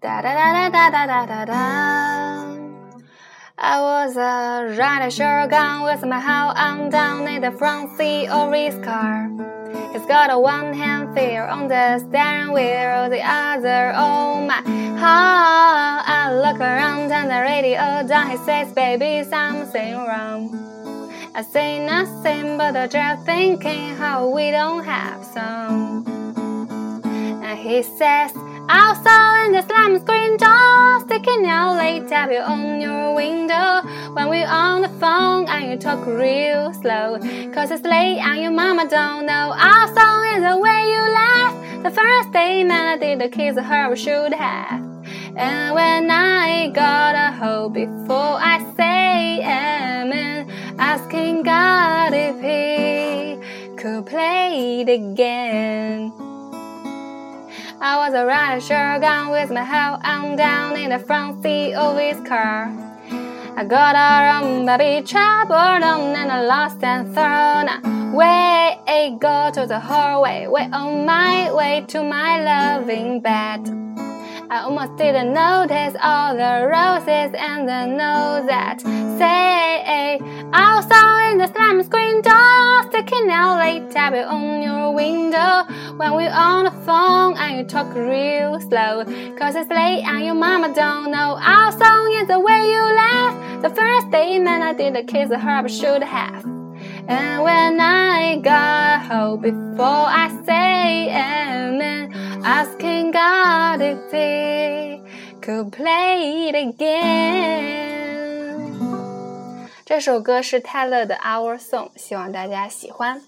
Da da da da da da da da. I was a riding shotgun with my head on down in the front seat of his car. He's got a one hand feel on the steering wheel, the other on my heart. I look around and the radio down. He says, "Baby, something wrong." I say nothing, but I just thinking how we don't have some. And he says. Outside in the slum screen door, sticking out late tap you on your window. When we're on the phone and you talk real slow, cause it's late and your mama don't know. Our song is the way you laugh. The first day melody the kids her should have. And when I got a hope before I say amen, asking God if He could play it again. I was a riding shotgun with my head on down in the front seat of his car. I got on baby trouble on and I lost and thrown away. I go to the hallway, way on my way to my loving bed. I almost didn't notice all the roses and the notes that say outside in the slime screen door, sticking out late tapping on your window when we're on the phone and you talk real slow. Cause it's late and your mama don't know our song is the way you laugh. The first day man I did the kiss her but should have. And when I got home before I say amen, asking God if He could play it again。这首歌是泰勒的《Our Song》，希望大家喜欢。